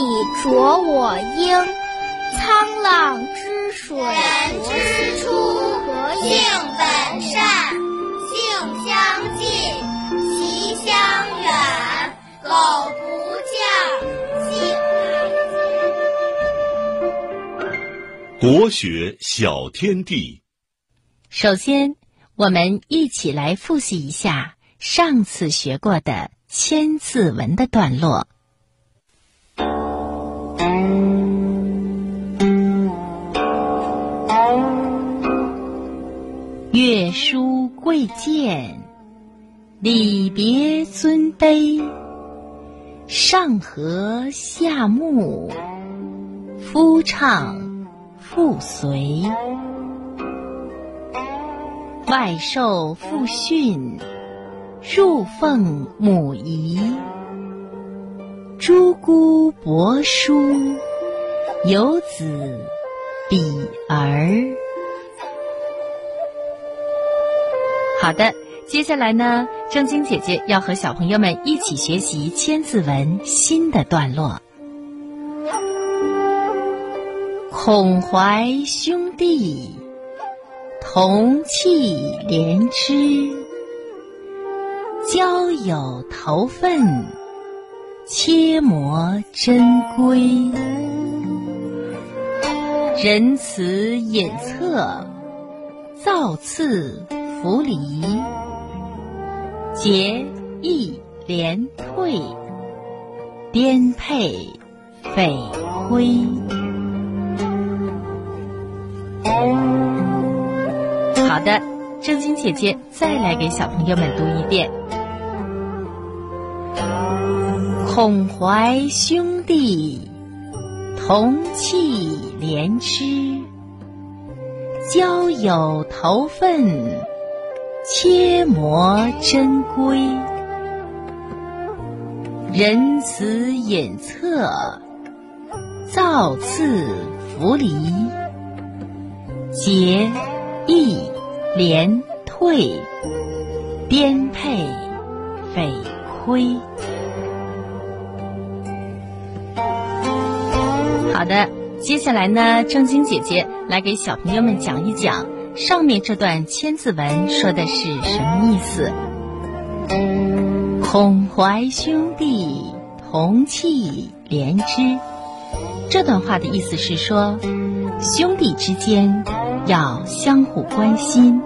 以濯我缨。沧浪之水人之初，性本善，性相近，习相远。苟不教，性乃国学小天地，首先，我们一起来复习一下上次学过的《千字文》的段落。书贵贱，礼别尊卑。上和下睦，夫唱妇随。外受父训，入奉母仪。朱姑伯叔，有子比儿。好的，接下来呢，正晶姐姐要和小朋友们一起学习《千字文》新的段落。孔怀兄弟，同气连枝，交友投分，切磨珍贵。仁慈隐恻，造次。弗离，节义连退，颠沛匪亏。好的，正晶姐姐再来给小朋友们读一遍：孔怀兄弟，同气连枝，交友投分。切磨珍贵，仁慈隐恻，造次弗离，节义廉退，颠沛匪亏。好的，接下来呢，正晶姐姐来给小朋友们讲一讲。上面这段千字文说的是什么意思？孔怀兄弟同气连枝，这段话的意思是说，兄弟之间要相互关心，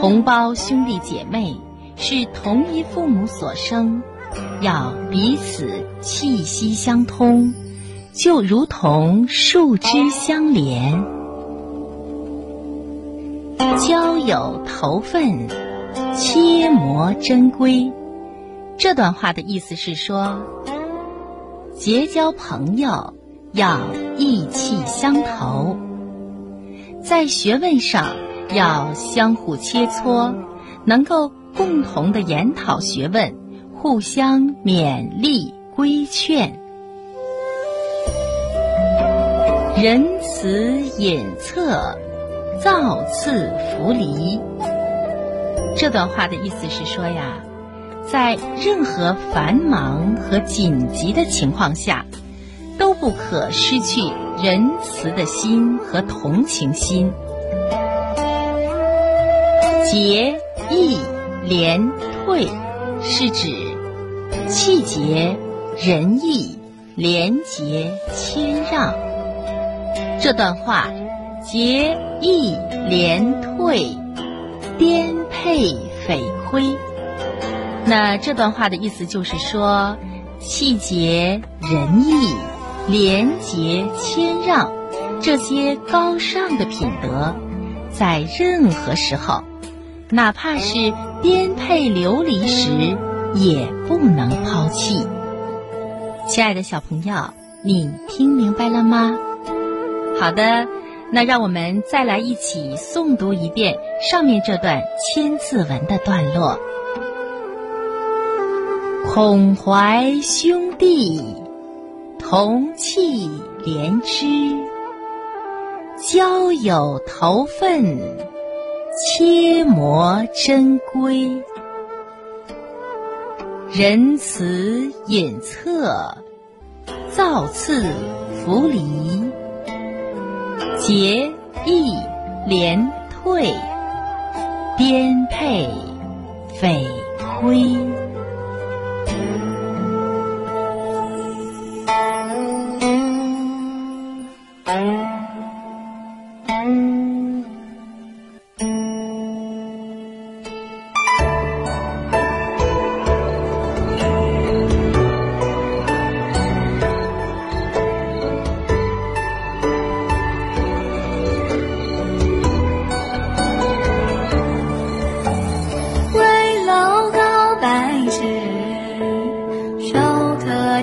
同胞兄弟姐妹是同一父母所生，要彼此气息相通，就如同树枝相连。交友投分，切磨珍贵。这段话的意思是说，结交朋友要意气相投，在学问上要相互切磋，能够共同的研讨学问，互相勉励规劝，仁慈隐恻。造次弗离，这段话的意思是说呀，在任何繁忙和紧急的情况下，都不可失去仁慈的心和同情心。节义廉退，是指气节、仁义、廉洁、谦让。这段话。节义廉退，颠沛匪亏。那这段话的意思就是说，气节、仁义、廉洁、谦让这些高尚的品德，在任何时候，哪怕是颠沛流离时，也不能抛弃。亲爱的小朋友，你听明白了吗？好的。那让我们再来一起诵读一遍上面这段千字文的段落。孔怀兄弟，同气连枝，交友投分，切磨珍贵。仁慈隐恻，造次弗离，节义廉退，颠沛匪